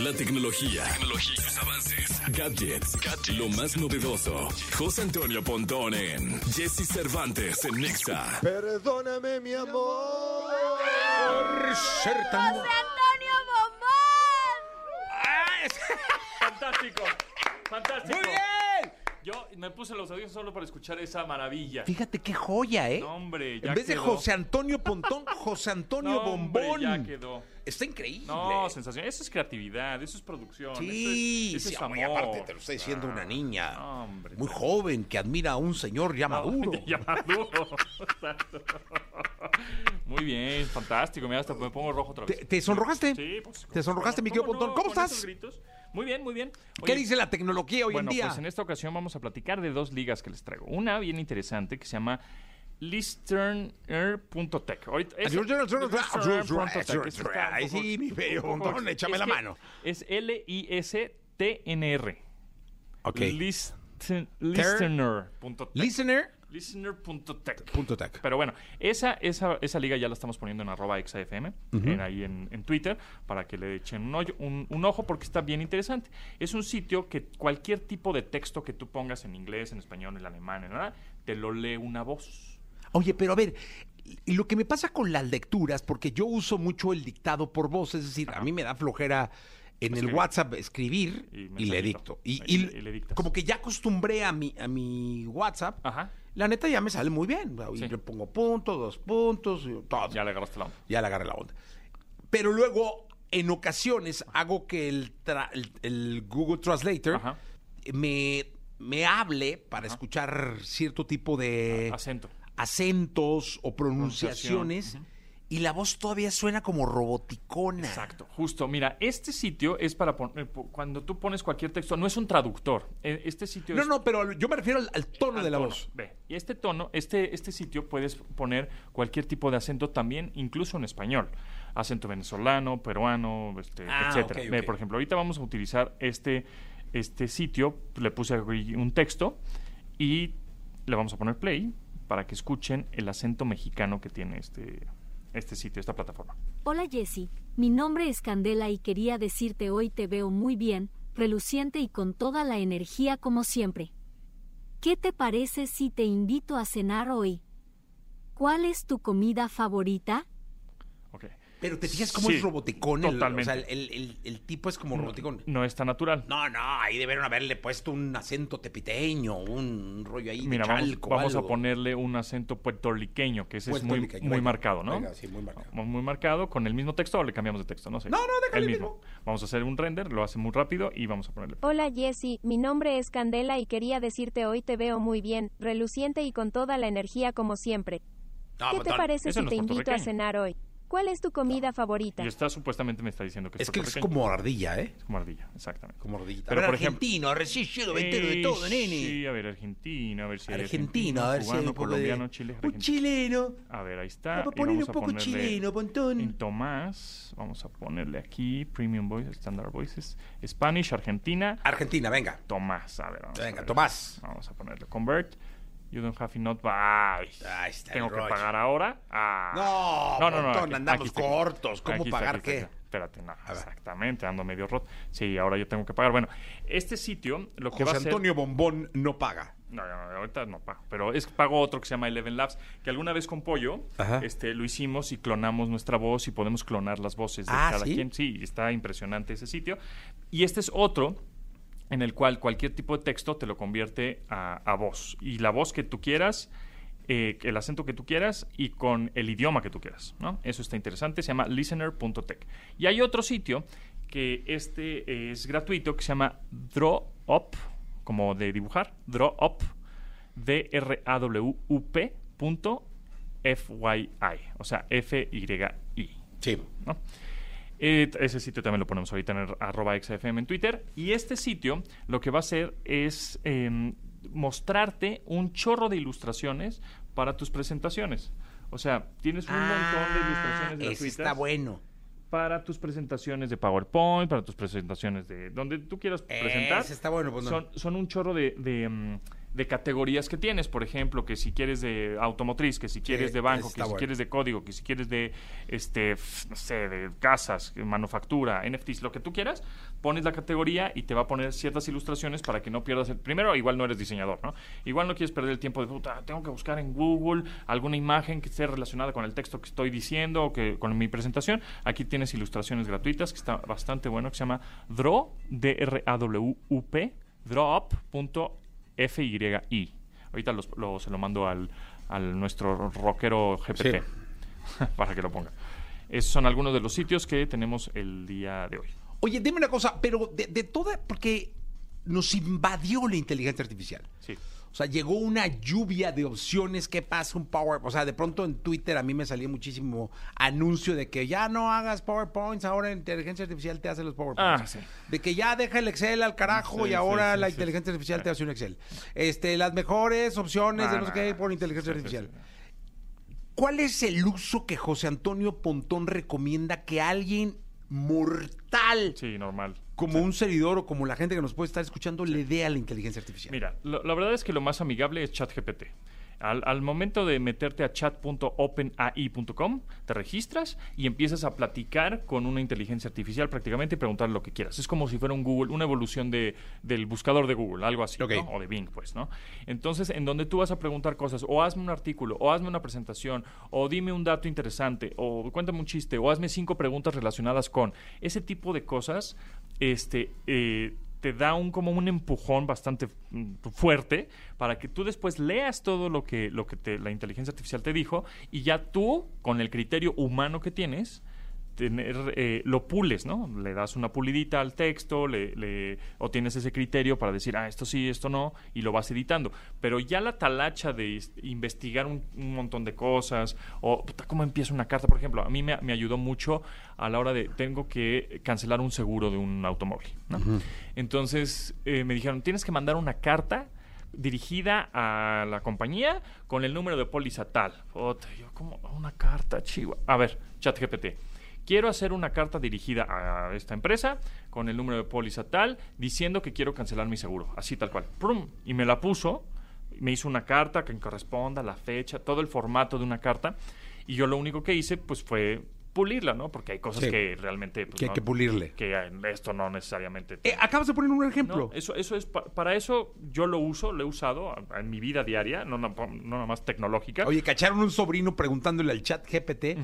la tecnología, tecnología sus avances, gadgets, lo más novedoso. José Antonio Pontón en Jesse Cervantes en Nexa. Perdóname, mi amor. Por ser tan... ¡José Antonio Bombón! Fantástico, fantástico. ¡Muy bien! Yo me puse los audífonos solo para escuchar esa maravilla. Fíjate qué joya, ¿eh? No, hombre, ya en vez de. José Antonio Pontón, José Antonio No, hombre, Bombón. ya quedó. Está increíble. No, sensación. Eso es creatividad, eso es producción. Sí, eso es, eso sí, es amor. aparte te lo está diciendo una niña No, hombre. muy joven que admira a un señor ya maduro. Ya maduro. Muy bien, fantástico. Mira, hasta me pongo rojo otra vez. ¿Te, te sonrojaste? Sí, pues. ¿Te sonrojaste, mi querido ¿cómo Pontón? ¿Cómo estás? gritos. Muy bien, muy bien. ¿Qué dice la tecnología hoy bueno, en día? pues en esta ocasión vamos a platicar de dos ligas que les traigo. Una bien interesante que se llama listerner.tech. Ahorita- es- listerner.tech, eso está Ay, un poco- sí, mi Pontón, échame la mano. Es L-I-S-T-N-R. Ok. Listener.tech. Listener. Listener.tech. Pero bueno, esa, esa, esa liga ya la estamos poniendo en arroba exafm, en, ahí en, en Twitter, para que le echen un, hoyo- un- un ojo porque está bien interesante. Es un sitio que cualquier tipo de texto que tú pongas en inglés, en español, en alemán, en nada, te lo lee una voz. Oye, pero a ver, lo que me pasa con las lecturas, porque yo uso mucho el dictado por voz, es decir, a mí me da flojera en el. WhatsApp escribir Y y, le dicto. Y, y y le como que ya acostumbré a mi, a mi WhatsApp, Ajá. La neta ya me sale muy bien. Y Sí. le pongo punto, dos puntos, todo. Ya le agarraste la onda. ya le agarré la onda. Pero luego, en ocasiones, hago que el, tra- el, el Google Translator Ajá. me, me hable para escuchar cierto tipo de Acento. acentos o pronunciaciones y la voz todavía suena como roboticona. Exacto, justo. Mira, este sitio es para poner, cuando tú pones cualquier texto, no es un traductor. Eh, Este sitio No, es no, pero yo me refiero al, al tono al de la tono. voz. Ve, y este tono, este, este sitio puedes poner cualquier tipo de acento también, incluso en español. Acento venezolano, peruano, este, Ah, etcétera. Ve, por ejemplo, ahorita vamos a utilizar este, este sitio, le puse aquí un texto y le vamos a poner play para que escuchen el acento mexicano que tiene este, este sitio, esta plataforma. Hola Jessy, mi nombre es Candela y quería decirte hoy te veo muy bien, reluciente y con toda la energía como siempre. ¿Qué te parece si te invito a cenar hoy? ¿Cuál es tu comida favorita? Ok. Pero te fijas cómo Sí, es roboticón. el- totalmente. o sea, el, el- el tipo es como roboticón. No es tan natural. No, no, ahí debieron haberle puesto un acento tepiteño, un rollo ahí Mira, de vamos, chalco. vamos a algo. ponerle un acento puertorriqueño, que ese es muy, Puertorriqueño, muy venga, marcado, ¿no? venga, sí, muy marcado. Muy, muy marcado, con el mismo texto o le cambiamos de texto, no sé. No, no, déjale el el mismo. Vamos a hacer un render, lo hace muy rápido y vamos a ponerle. Hola Jessy, mi nombre es Candela y quería decirte hoy te veo muy bien, reluciente y con toda la energía como siempre. No, ¿Qué te Botón, parece ese si no te invito a puertorriqueño. cenar hoy? ¿Cuál es tu comida favorita? Y está supuestamente me está diciendo que es, que es como ardilla, ¿eh? Es como ardilla, exactamente. Como ardillita. Pero, a ver, por ejemplo- argentino, recién yo me entero de todo, nene. Sí, a ver, Argentina, a ver si hay Argentino, a ver si hay cubano, un poco colombiano, de... chile, Un argentino. chileno. A ver, ahí está. Vamos a vamos un a poco chileno, En Pontón. Tomás, vamos a ponerle aquí Premium Voice, Standard Voices, Spanish, Argentina, Argentina, venga. Tomás. A ver, vamos a Venga, ver. Tomás. Vamos a ponerle Convert. You don't have enough. Ay, Ahí está Tengo el que rollo. pagar ahora. Ah. No, Pontón, aquí- andamos aquí está, cortos. ¿Cómo aquí está, pagar aquí está, qué? aquí. Espérate, no, ver. exactamente, ando medio roto. Sí, ahora yo tengo que pagar. Bueno, este sitio lo que va a hacer... Antonio Bombón no paga. No, no, no, ahorita no pago. Pero es pago otro que se llama Eleven Labs, que alguna vez con Pollo Ajá. este, lo hicimos y clonamos nuestra voz y podemos clonar las voces de Ah, cada ¿sí? quien. Sí, está impresionante ese sitio. Y este es otro en el cual cualquier tipo de texto te lo convierte a, a voz. Y la voz que tú quieras, eh, el acento que tú quieras y con el idioma que tú quieras. ¿no? Eso está interesante, se llama listener.tech. Y hay otro sitio que este es gratuito que se llama DrawUp, como de dibujar, DrawUp, D-R-A-W-U-P punto F-Y-I, o sea, F-Y-I. Sí. ¿no? Eh, ese sitio también lo ponemos ahorita en el arroba XFM en Twitter. Y este sitio lo que va a hacer es em, mostrarte un chorro de ilustraciones para tus presentaciones. O sea, tienes un montón de ilustraciones Ah, ese gratuitas está bueno. para tus presentaciones de PowerPoint, para tus presentaciones de donde tú quieras presentar. Ese está bueno, pues no. son, son un chorro de, de, mm, de categorías que tienes. Por ejemplo, que si quieres de automotriz, que si quieres de banco, que si bueno. quieres de código, que si quieres de, este, no sé, de casas, manufactura, NFTs, lo que tú quieras, pones la categoría y te va a poner ciertas ilustraciones para que no pierdas el... Primero, igual no eres diseñador, ¿no? Igual no quieres perder el tiempo de, puta, tengo que buscar en Google alguna imagen que esté relacionada con el texto que estoy diciendo o que con mi presentación. Aquí tienes ilustraciones gratuitas, que está bastante bueno, que se llama Draw, D-R-A-W-U-P, drawup.fyi. Ahorita los- lo- se lo mando al, al nuestro rockero GPT para que lo ponga. Esos son algunos de los sitios que tenemos el día de hoy. Oye, dime una cosa, pero de, de toda, porque nos invadió la inteligencia artificial. Sí. O sea, llegó una lluvia de opciones. ¿Qué pasa? Un Power. O sea, de pronto en Twitter a mí me salía muchísimo anuncio de que ya no hagas PowerPoints, ahora inteligencia artificial te hace los PowerPoints. Ah, sí. De que ya deja el Excel al carajo Sí, y ahora sí, la inteligencia artificial te hace un Excel. Este, las mejores opciones de no sé qué por inteligencia artificial. ¿Cuál es el uso que José Antonio Pontón recomienda que alguien mortal Sí, normal. como un servidor o como la gente que nos puede estar escuchando le dé a la inteligencia artificial? Mira, lo- la verdad es que lo más amigable es ChatGPT. Al, al momento de meterte a chat.openai.com, te registras y empiezas a platicar con una inteligencia artificial prácticamente y preguntar lo que quieras. Es como si fuera un Google, una evolución de, del buscador de Google, algo así, o de Bing, pues, ¿no? Entonces, en donde tú vas a preguntar cosas, o hazme un artículo, o hazme una presentación, o dime un dato interesante, o cuéntame un chiste, o hazme cinco preguntas relacionadas con ese tipo de cosas, este, eh, te da un como un empujón bastante mm, fuerte para que tú después leas todo lo que lo que te- la inteligencia artificial te dijo y ya tú con el criterio humano que tienes tener eh, lo pules, ¿no? Le das una pulidita al texto, le, le- o tienes ese criterio para decir, ah, esto sí, esto no, y lo vas editando. Pero ya la talacha de investigar un, un montón de cosas, o puta, cómo empieza una carta, por ejemplo, a mí me, me ayudó mucho a la hora de, tengo que cancelar un seguro de un automóvil, ¿no? Entonces eh, me dijeron, tienes que mandar una carta dirigida a la compañía con el número de póliza tal. Puta, yo como una carta, chiva. A ver, ChatGPT. Quiero hacer una carta dirigida a esta empresa con el número de póliza tal, diciendo que quiero cancelar mi seguro, así tal cual. Prum, y me la puso, me hizo una carta que corresponda, la fecha, todo el formato de una carta, y yo lo único que hice pues fue pulirla, ¿no? Porque hay cosas Sí. que realmente pues, Que hay no- que pulirle. que esto no necesariamente Eh, acabas de poner un ejemplo. no, eso, eso es pa- para eso yo lo uso, lo he usado en mi vida diaria, no, na- no nada más tecnológica. Oye, cacharon un sobrino preguntándole al chat GPT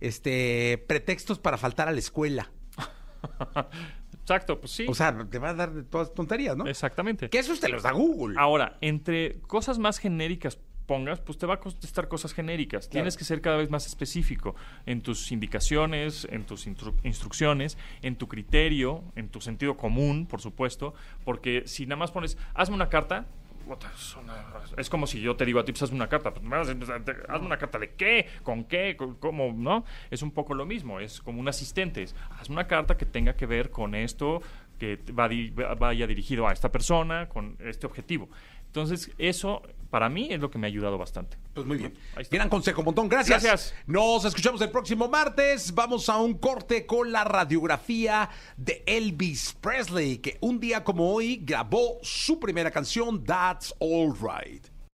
este, pretextos para faltar a la escuela. Exacto, pues sí. O sea, te va a dar de todas tonterías, ¿no? exactamente. Que esos te los da Google. Ahora, entre cosas más genéricas pongas, pues te va a contestar cosas genéricas. Tienes que ser cada vez más específico en tus indicaciones, en tus instru- instrucciones, en tu criterio, en tu sentido común, por supuesto, porque si nada más pones, hazme una carta, es, como si yo te digo a ti, pues hazme una carta, pues, hazme una carta de qué, con qué, con- cómo, ¿no? Es un poco lo mismo, es como un asistente, es, hazme una carta que tenga que ver con esto, que va di- vaya dirigido a esta persona, con este objetivo. Entonces, eso para mí es lo que me ha ayudado bastante. Pues muy bien. Gran consejo, montón. Gracias. Gracias. Nos escuchamos el próximo martes. Vamos a un corte con la radiografía de Elvis Presley, que un día como hoy grabó su primera canción, That's All Right.